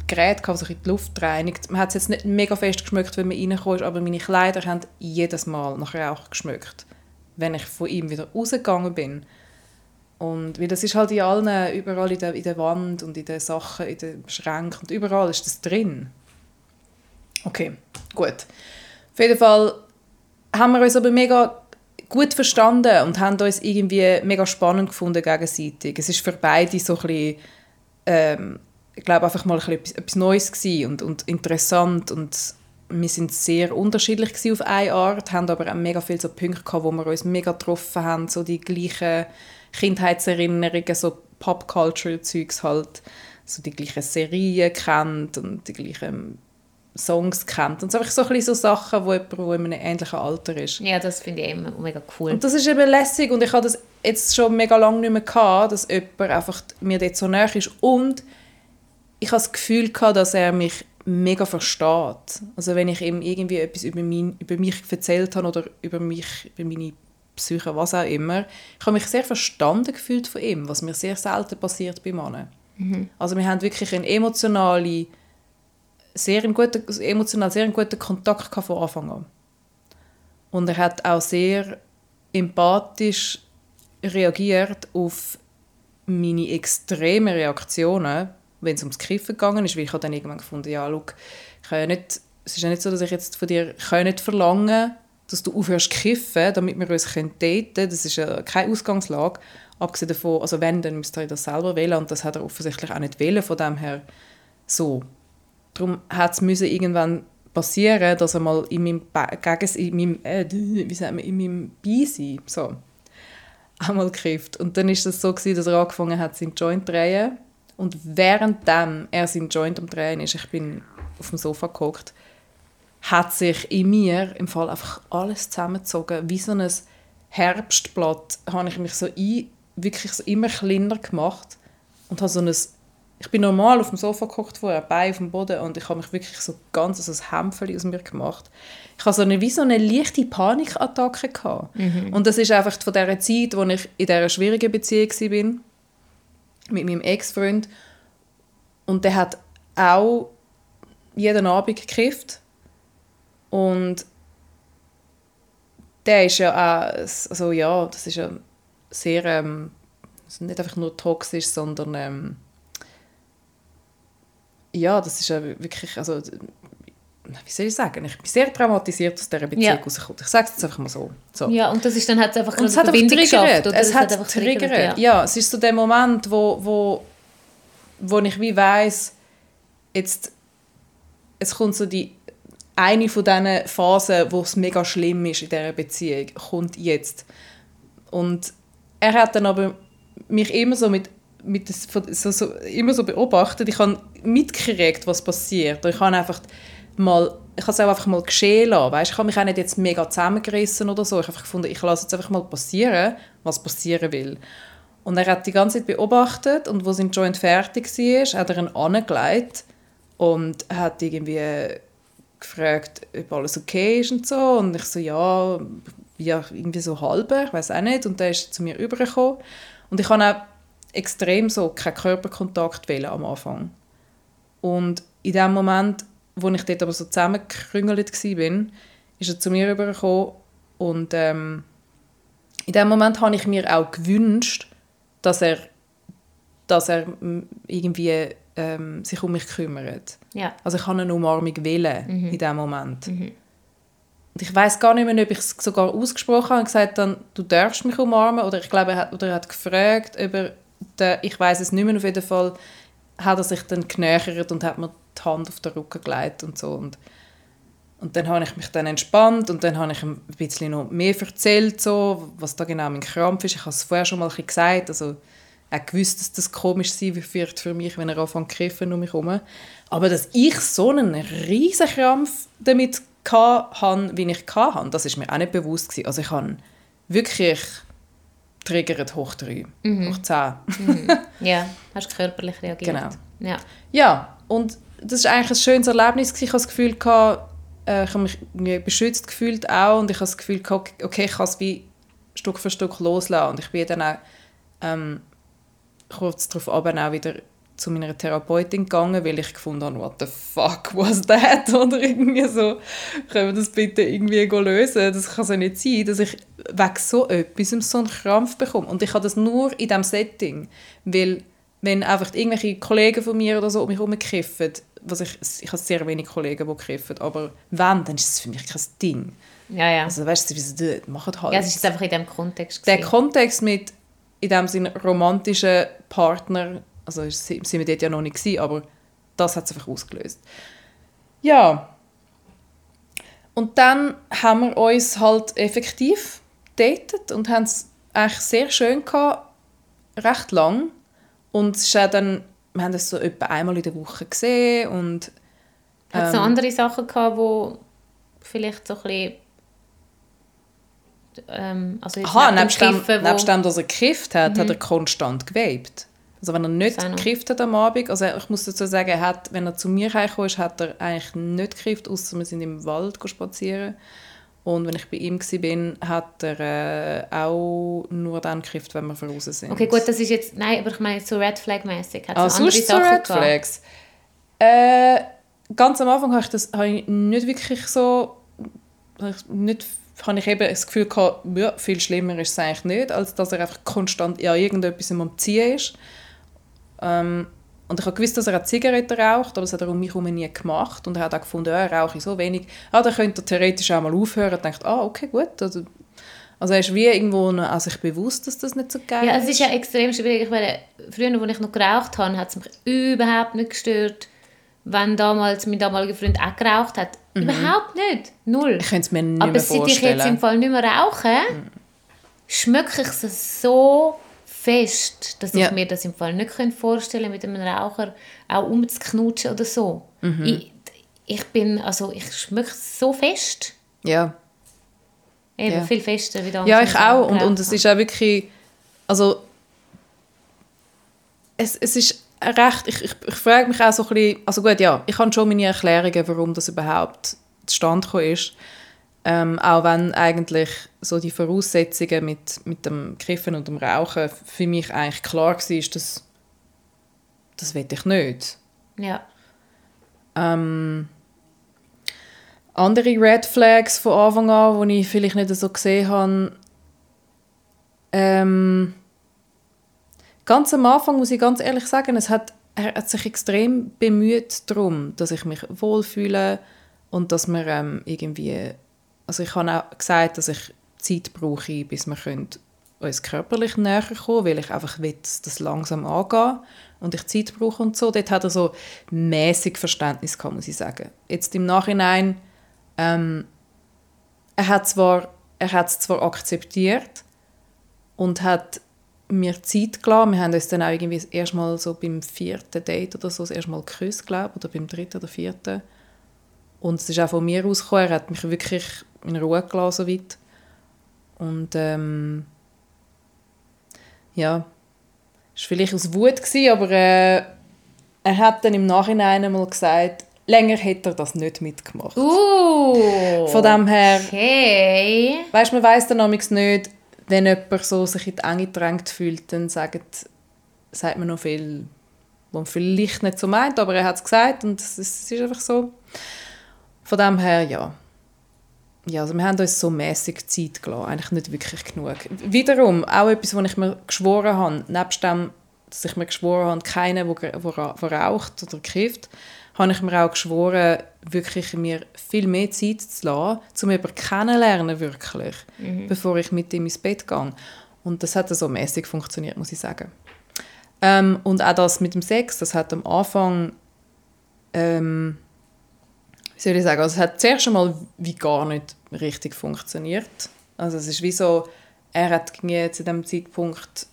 Gerät gehabt, das sich in die Luft reinigt. Man hat es jetzt nicht mega fest geschmeckt, wenn man reingekommen ist, aber meine Kleider haben jedes Mal nach Rauch geschmeckt, wenn ich von ihm wieder rausgegangen bin. Und weil das ist halt in allen, überall in der, in der Wand und in den Sachen, in den Schränken und überall ist das drin. Okay, gut. Auf jeden Fall haben wir uns aber mega gut verstanden und haben uns irgendwie mega spannend gefunden gegenseitig. Es ist für beide so ein bisschen, ähm, ich glaube einfach mal ein bisschen etwas, Neues gewesen und, und interessant und wir sind sehr unterschiedlich auf eine Art, haben aber auch mega viele so Punkte gehabt, wo wir uns mega getroffen haben, so die gleichen Kindheitserinnerungen, so Pop-Culture-Zeugs halt, so die gleichen Serien kennt und die gleichen Songs kennt und so, einfach so, ein bisschen so Sachen, wo jemand wo in einem ähnlichen Alter ist. Ja, das finde ich immer mega cool. Und das ist eben lässig und ich habe das jetzt schon mega lange nicht mehr gehabt, dass jemand einfach mir dort so näher ist und ich habe das Gefühl gehabt, dass er mich mega versteht. Also wenn ich ihm irgendwie etwas über, mein, über mich erzählt habe oder über mich, über meine Psyche, was auch immer, ich habe mich sehr verstanden gefühlt von ihm, was mir sehr selten passiert bei Männern. Mhm. Also wir haben wirklich eine emotionale sehr einen guten, emotional sehr einen guten Kontakt von Anfang an. Und er hat auch sehr empathisch reagiert auf meine extremen Reaktionen, wenn es ums Kiffen gegangen ist, weil ich habe dann irgendwann gefunden, ja, look, ich kann ja nicht, es ist ja nicht so, dass ich jetzt von dir kann nicht verlangen dass du aufhörst zu kiffen, damit wir uns daten können. Das ist ja keine Ausgangslage. Abgesehen davon, also wenn, dann müsst ihr das selber wählen und das hat er offensichtlich auch nicht wählen, von dem her so. Darum hat es irgendwann passieren, dass er mal in meinem, Gegens in meinem, äh, wie sagt man, in meinem Beisein so, einmal gekifft. Und dann ist es so gewesen, dass er angefangen hat, seinen Joint zu drehen. Und währenddem er seinen Joint am Drehen ist, ich bin auf dem Sofa gehockt, hat sich in mir im Fall einfach alles zusammengezogen. Wie so ein Herbstblatt habe ich mich so ein, wirklich so immer kleiner gemacht und habe so ein ich bin normal auf dem Sofa gekocht vorher, Bein auf dem Boden und ich habe mich wirklich so ganz so ein Hämpfchen aus mir gemacht. Ich hatte so eine, wie so eine leichte Panikattacke. Gehabt. Mhm. Und das ist einfach von der Zeit, wo ich in dieser schwierigen Beziehung war, mit meinem Ex-Freund. Und der hat auch jeden Abend gekifft. Und der ist ja auch, also ja, das ist ja sehr, ähm, nicht einfach nur toxisch, sondern ähm, ja, das ist ja wirklich, also, wie soll ich sagen, ich bin sehr traumatisiert aus dieser Beziehung ja. rausgekommen. Ich sage es jetzt einfach mal so. so. Ja, und das ist dann hat einfach und es hat Verbindung geschafft. Oder es hat, hat triggert. Ja. ja. es ist so der Moment, wo, wo, wo ich wie weiss, jetzt es kommt so die eine von diesen Phasen, wo es mega schlimm ist in dieser Beziehung, kommt jetzt. Und er hat dann aber mich immer so mit mit das, so, so, immer so beobachtet. Ich habe mitgekriegt, was passiert. Ich habe einfach mal ich habe es auch einfach mal geschehen lassen. Weißt? Ich habe mich auch nicht jetzt mega zusammengerissen oder so. Ich habe gefunden, ich lasse jetzt einfach mal passieren, was passieren will. Und er hat die ganze Zeit beobachtet und wo sein Joint fertig war, hat er ihn angelegt und hat irgendwie gefragt, ob alles okay ist und so. Und ich so, ja, ja irgendwie so halber, ich weiß auch nicht. Und dann ist er zu mir rübergekommen. Und ich habe auch extrem so keinen Körperkontakt wählen am Anfang. Und in dem Moment, wo ich dort aber so zusammengekrüngelt war, ist er zu mir rübergekommen und ähm, in dem Moment habe ich mir auch gewünscht, dass er, dass er irgendwie ähm, sich um mich kümmert. Ja. Also ich habe eine Umarmung wählen mhm. in dem Moment. Mhm. Und ich weiß gar nicht mehr, ob ich es sogar ausgesprochen habe und gesagt dann du darfst mich umarmen oder ich glaube er hat, oder er hat gefragt, ob er der, ich weiß es nicht mehr, auf jeden Fall hat er sich dann genähert und hat mir die Hand auf den Rücken gelegt und so. Und, und dann habe ich mich dann entspannt und dann habe ich ein bisschen noch mehr erzählt, so, was da genau mein Krampf ist. Ich habe es vorher schon mal ein gesagt, also er gewusst, dass das komisch sein wird für mich, wenn er anfängt zu kiffen um mich herum. Aber dass ich so einen riesen Krampf damit hatte, wie ich hatte, das ist mir auch nicht bewusst gewesen. Also ich habe wirklich triggert hoch 3, mhm. hoch 10. Mhm. Ja, hast körperlich reagiert. Genau. Ja. ja, und das war eigentlich ein schönes Erlebnis. Ich habe das Gefühl, gehabt, äh, ich habe mich beschützt gefühlt auch und ich habe das Gefühl, gehabt, okay, ich kann es wie Stück für Stück loslassen. Und ich bin dann auch ähm, kurz darauf auch wieder zu meiner Therapeutin gegangen, weil ich gefunden habe, what the fuck was that? Oder irgendwie so, können wir das bitte irgendwie lösen? Das kann so nicht sein, dass ich wegen so etwas so einen Krampf bekommen. Und ich habe das nur in diesem Setting, weil wenn einfach irgendwelche Kollegen von mir oder so um mich herum kiffen, was ich, ich habe sehr wenig Kollegen, die kiffen, aber wenn, dann ist es für mich kein Ding. Ja, ja. Also weißt du, wie sie das machen halt. ja, es ist einfach in diesem Kontext. der gewesen. Kontext mit in dem Sinne romantischen Partner, also sind wir dort ja noch nicht gewesen, aber das hat es einfach ausgelöst. Ja. Und dann haben wir uns halt effektiv datet und haben es eigentlich sehr schön gehabt, recht lang. Und es ist auch dann, wir haben es so etwa einmal in der Woche gesehen und Hat es ähm, noch andere Sachen gehabt, wo vielleicht so ein bisschen... Ähm, also Aha, neben dem nebst dem, wo- nebst dem, dass er gekifft hat, hat er konstant gevapt. Also wenn er nicht gekifft hat am Abend, also ich muss dazu sagen, er hat, wenn er zu mir heimgekommen ist, hat er eigentlich nicht gekifft, außer wir sind im Wald spazieren. Und wenn ich bei ihm war, hat er äh, auch nur dann gekifft, wenn wir voraus sind. Okay, gut, das ist jetzt... Nein, aber ich meine so Red Flag-mäßig. Hat Ah, andere sonst so Red? Flags? Äh, ganz am Anfang habe ich das habe ich nicht wirklich so... habe ich Nicht, habe ich eben das Gefühl gehabt, ja, viel schlimmer ist es eigentlich nicht, als dass er einfach konstant ja, irgendetwas am Ziehen ist. Ähm, und ich habe gewusst, dass er eine Zigarette raucht, aber das hat er um mich herum nie gemacht. Und er hat auch gefunden, ja, er rauche so wenig. Ah, dann könnte er theoretisch auch mal aufhören. Und denkt, ah, okay, gut. Also, also er ist wie irgendwo an sich bewusst, dass das nicht so geil Ja, es ist ja extrem schwierig. Ich meine, früher, als ich noch geraucht habe, hat es mich überhaupt nicht gestört, wenn damals mein damaliger Freund auch geraucht hat. Überhaupt nicht. Null. Ich könnte es mir nicht Aber mehr seit ich vorstellen. jetzt im Fall nicht mehr rauche, schmecke ich es so fest, dass Ja. ich mir das im Fall nicht könnte vorstellen mit einem Raucher auch umzuknutschen oder so. Mhm. Ich, ich bin, also ich schmecke es so fest. Ja. Eben Ja. viel fester wie damals. Ja, ich auch. Und, und es ist auch wirklich, also es, es ist recht, ich, ich, ich frage mich auch so ein bisschen, also gut, ja, ich habe schon meine Erklärungen, warum das überhaupt zustande gekommen ist. Ähm, auch wenn eigentlich so die Voraussetzungen mit, mit dem Kiffen und dem Rauchen für mich eigentlich klar war, dass das will ich nicht. Ja. Ähm, andere Red Flags von Anfang an, die ich vielleicht nicht so gesehen habe. Ähm, ganz am Anfang muss ich ganz ehrlich sagen, es hat, er hat sich extrem bemüht darum, dass ich mich wohlfühle und dass wir ähm, irgendwie, also ich habe auch gesagt, dass ich Zeit brauche, bis wir uns körperlich näher kommen, weil ich einfach will, dass das langsam angeht und ich Zeit brauche und so. Dort hat er so mäßig Verständnis gehabt, muss ich sagen. Jetzt im Nachhinein, ähm, er hat zwar, er hat es zwar akzeptiert und hat mir Zeit gelassen. Wir haben uns dann auch irgendwie das erste Mal so beim vierten Date oder so das erste Mal geküsst, glaube oder beim dritten oder vierten. Und es ist auch von mir ausgekommen, er hat mich wirklich in Ruhe gelassen, soweit. Und ähm, ja, es war vielleicht aus Wut, gewesen, aber äh, er hat dann im Nachhinein einmal gesagt, länger hätte er das nicht mitgemacht. Uh, Von dem her, okay. weißt, man weiß dann manchmal nicht, wenn jemand so sich in die Enge gedrängt fühlt, dann sagt, sagt man noch viel, was man vielleicht nicht so meint, aber er hat es gesagt und es ist, einfach so. Von dem her, ja. Ja, also wir haben uns so mäßig Zeit gelassen, eigentlich nicht wirklich genug. Wiederum, auch etwas, was ich mir geschworen habe, nebst dem, dass ich mir geschworen habe, keiner, der raucht oder kifft, habe ich mir auch geschworen, wirklich mir viel mehr Zeit zu lassen, um jemanden kennenlernen wirklich, bevor ich mit ihm ins Bett gehe. Und das hat so mäßig funktioniert, muss ich sagen. Ähm, und auch das mit dem Sex, das hat am Anfang, ähm, wie soll ich sagen, also es hat zuerst einmal wie gar nicht richtig funktioniert. Also es ist wie so, er hat zu dem Zeitpunkt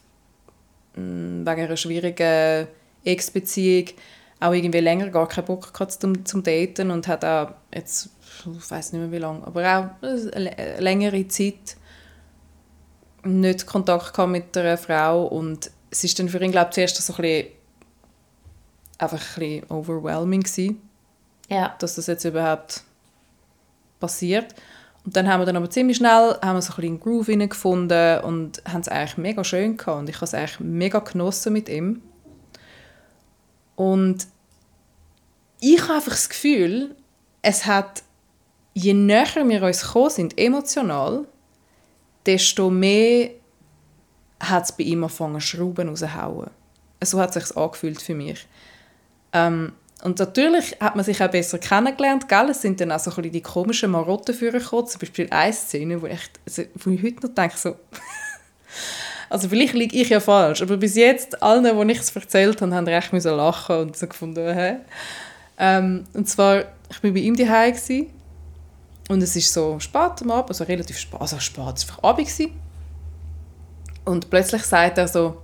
mh, wegen einer schwierigen Ex-Beziehung auch irgendwie länger gar keinen Bock gehabt zum, zum Daten und hat auch jetzt, ich weiß nicht mehr wie lange, aber auch eine längere Zeit nicht Kontakt gehabt mit einer Frau und es ist dann für ihn, glaube ich, zuerst so ein bisschen, einfach ein bisschen overwhelming gewesen, Ja. dass das jetzt überhaupt passiert. Und dann haben wir dann aber ziemlich schnell haben wir so ein bisschen einen Groove gefunden und haben es eigentlich mega schön gehabt und ich habe es eigentlich mega genossen mit ihm. Und ich habe einfach das Gefühl, es hat, je näher wir uns gekommen sind, emotional, desto mehr hat es bei ihm angefangen, Schrauben rauszuhauen. So hat es sich angefühlt für mich. Ähm, und natürlich hat man sich auch besser kennengelernt, gell? Es sind dann auch so ein bisschen die komischen Marotten vorgekommen. Zum Beispiel eine Szene, wo ich, also, wo ich heute noch denke, so... also vielleicht liege ich ja falsch, aber bis jetzt, allen, die ich es erzählt habe, haben recht müssen lachen und so gefunden, hä? Ähm, und zwar, ich war bei ihm daheim und es ist so spät am Abend, also relativ spät, also spät, es war einfach Abend gewesen. Und plötzlich sagt er so,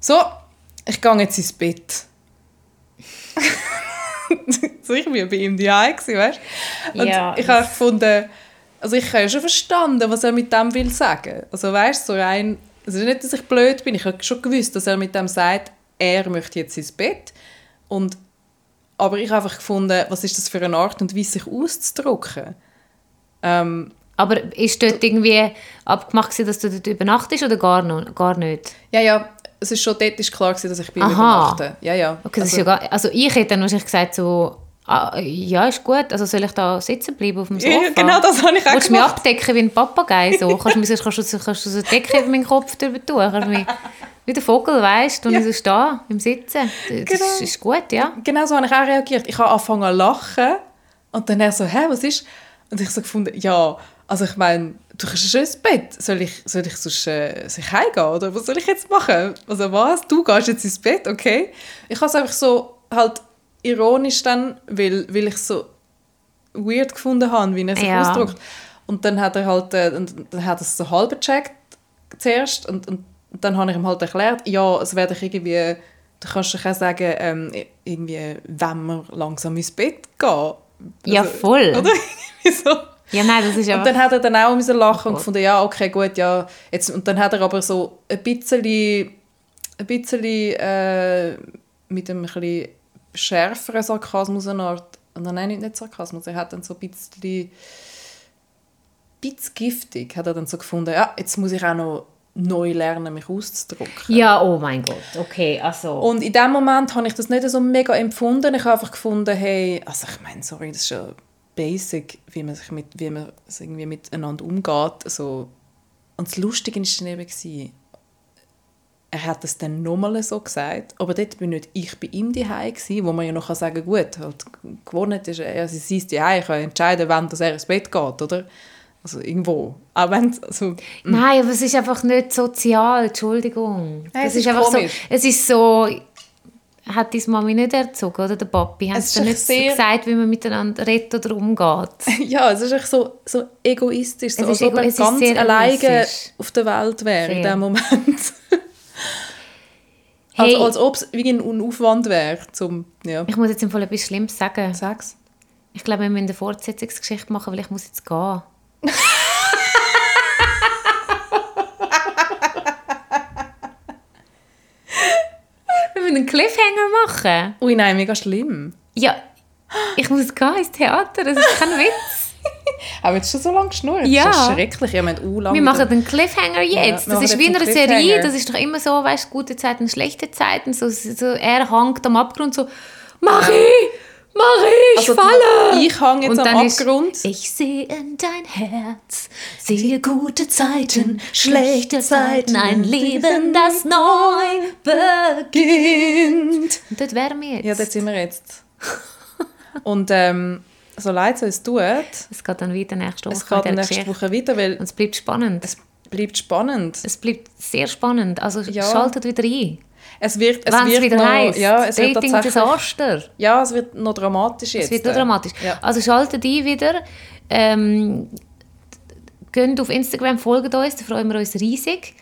so, ich gehe jetzt ins Bett. so, ich war bei ihm daheim, weißt du? Und Ja, ich habe gefunden, also ich habe ja schon verstanden, was er mit dem will sagen. Also weißt du, so rein, also nicht, dass ich blöd bin, ich habe schon gewusst, dass er mit dem sagt, er möchte jetzt ins Bett. Und, aber ich habe einfach gefunden, was ist das für eine Art und Weise, sich auszudrücken. Ähm, Aber ist dort irgendwie abgemacht, gewesen, dass du dort übernachtest oder gar, noch, gar nicht? ja, ja, es ist schon dort ist klar gewesen, dass ich bei ihm Aha. übernachte. Ja, ja. Okay, das also, ist ja gar, also ich hätte dann wahrscheinlich gesagt so, ah, ja, ist gut, also soll ich da sitzen bleiben auf dem Sofa? Ja, genau das habe ich auch Willst du mich abdecken wie ein Papagei? So? kannst, du, mich- kannst, du, kannst du so eine Decke über meinen Kopf drüber tun? Kannst du mich, wie der Vogel, weißt du, und Ja. ich so stehe im Sitzen. Das Genau. ist, ist gut, ja. Genau so habe ich auch reagiert. Ich habe angefangen zu lachen und dann er so, hä, was ist? Und ich so gefunden, ja, also ich meine, du kannst schon ins Bett. Soll ich, soll ich sonst äh, soll ich heimgehen oder was soll ich jetzt machen? Also was? Du gehst jetzt ins Bett, okay? Ich habe es einfach so halt ironisch dann, weil, weil ich es so weird gefunden habe, wie er sich Ja. ausdrückt. Und dann hat er halt, äh, und dann hat er es so halb gecheckt zuerst und, und dann habe ich ihm halt erklärt, ja, es werde ich irgendwie, du kannst doch auch sagen, ähm, irgendwie, wenn wir langsam ins Bett gehen. Ja, Also, voll. Oder? So. Ja, nein, das ist Und einfach... dann hat er dann auch müssen lachen Oh und gefunden, ja, okay, gut, ja. Jetzt, und dann hat er aber so ein bisschen, ein bisschen äh, mit einem ein bisschen schärferen Sarkasmus eine Art, nein, nicht, nicht Sarkasmus, er hat dann so ein bisschen, bisschen giftig, hat er dann so gefunden, ja, jetzt muss ich auch noch neu lernen, mich auszudrücken. ja, oh mein Gott, okay, also... Und in dem Moment habe ich das nicht so mega empfunden. Ich habe einfach gefunden, hey, also ich meine, sorry, das ist ja basic, wie man sich mit, wie man irgendwie miteinander umgeht. Also, und das Lustige war dann eben, er hat es dann nochmal so gesagt, aber dort bin nicht ich bei ihm daheim gsi, wo man ja noch kann sagen gut, halt, gewonnen ist er, also sie ist daheim, ich kann entscheiden, wann dass er ins Bett geht, oder? Also irgendwo. Auch wenn also, Nein, aber es ist einfach nicht sozial, Entschuldigung. Nein, das es ist einfach so, es ist so, hat deine Mami nicht erzogen, oder der Papi? Haben Es ist dir nicht sehr- gesagt, wie man miteinander redet oder umgeht? Ja, es ist echt so, so egoistisch, so, als ist ob er ist ganz alleine auf der Welt wäre in Sehr. dem Moment. Hey, Also, als ob es wie ein Aufwand wäre, zum, ja, ich muss jetzt im Fall etwas Schlimmes sagen. sag's. Ich glaube, wir müssen eine Fortsetzungsgeschichte machen, weil ich muss jetzt gehen. wir müssen einen Cliffhanger machen. Ui, nein, mega schlimm. Ja, ich muss gehen ins Theater, das ist kein Witz. Haben wir jetzt schon so lange geschnurrt? Ja. Das ist schrecklich. Ja, wir haben lange Wir machen einen Cliffhanger jetzt. wir das ist wie in einer Serie. Das ist doch immer so, weißt du, gute Zeiten, schlechte Zeiten. So, so, er hängt am Abgrund so, Marie, Marie, ich Also, falle. ich hänge jetzt Und am dann ist, Abgrund. Ich sehe in dein Herz, sehe gute Zeiten, schlechte Zeiten, ein Leben, das neu beginnt. Und dort wären wir jetzt. Ja, dort sind wir jetzt. Und ähm, so leid es uns tut, es geht dann weiter nächste Woche. es geht nächste Geschichte. Woche wieder, weil Und es bleibt spannend. es bleibt spannend. Es bleibt sehr spannend. Also Ja. schaltet wieder ein. Es wird, es wird wieder noch, heisst, ja, es wird tatsächlich, Dating-Desaster. ja, es wird noch dramatisch jetzt. Es wird nur dramatisch. Ja. Also schaltet ein wieder. Ähm, geht auf Instagram, folgt uns, da freuen wir uns riesig.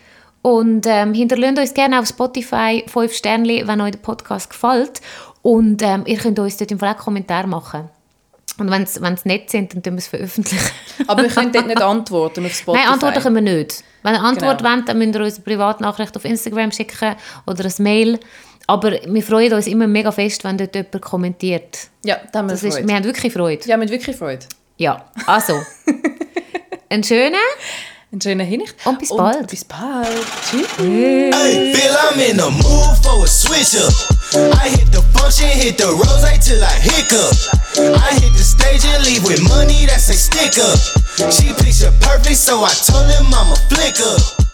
Und ähm, hinterlasst uns gerne auf Spotify 5 Sterne, wenn euch der Podcast gefällt. Und ähm, ihr könnt uns dort im Fall auch Kommentare machen. Und wenn sie nett sind, dann tun wir es veröffentlichen. Aber wir können dort nicht antworten auf Spotify. Nein, Antworten können wir nicht. Wenn ihr eine Antwort Genau. wollt, dann müsst ihr uns eine Privatnachricht auf Instagram schicken oder ein Mail. Aber wir freuen uns immer mega fest, wenn dort jemand kommentiert. Ja, da haben wir Das ist, wir haben wirklich Freude. Ja, mit wirklich Freude. Ja, also. einen schönen Einen schönen Hinricht. Und bis bald. bis bald. Tschüss. Hey, feel I'm in the mood for a switch up. I hit the function, hit the rose till I hiccup. I hit the stage and leave with money that's a stick up. She picture perfect, so I told him I'm a flicker.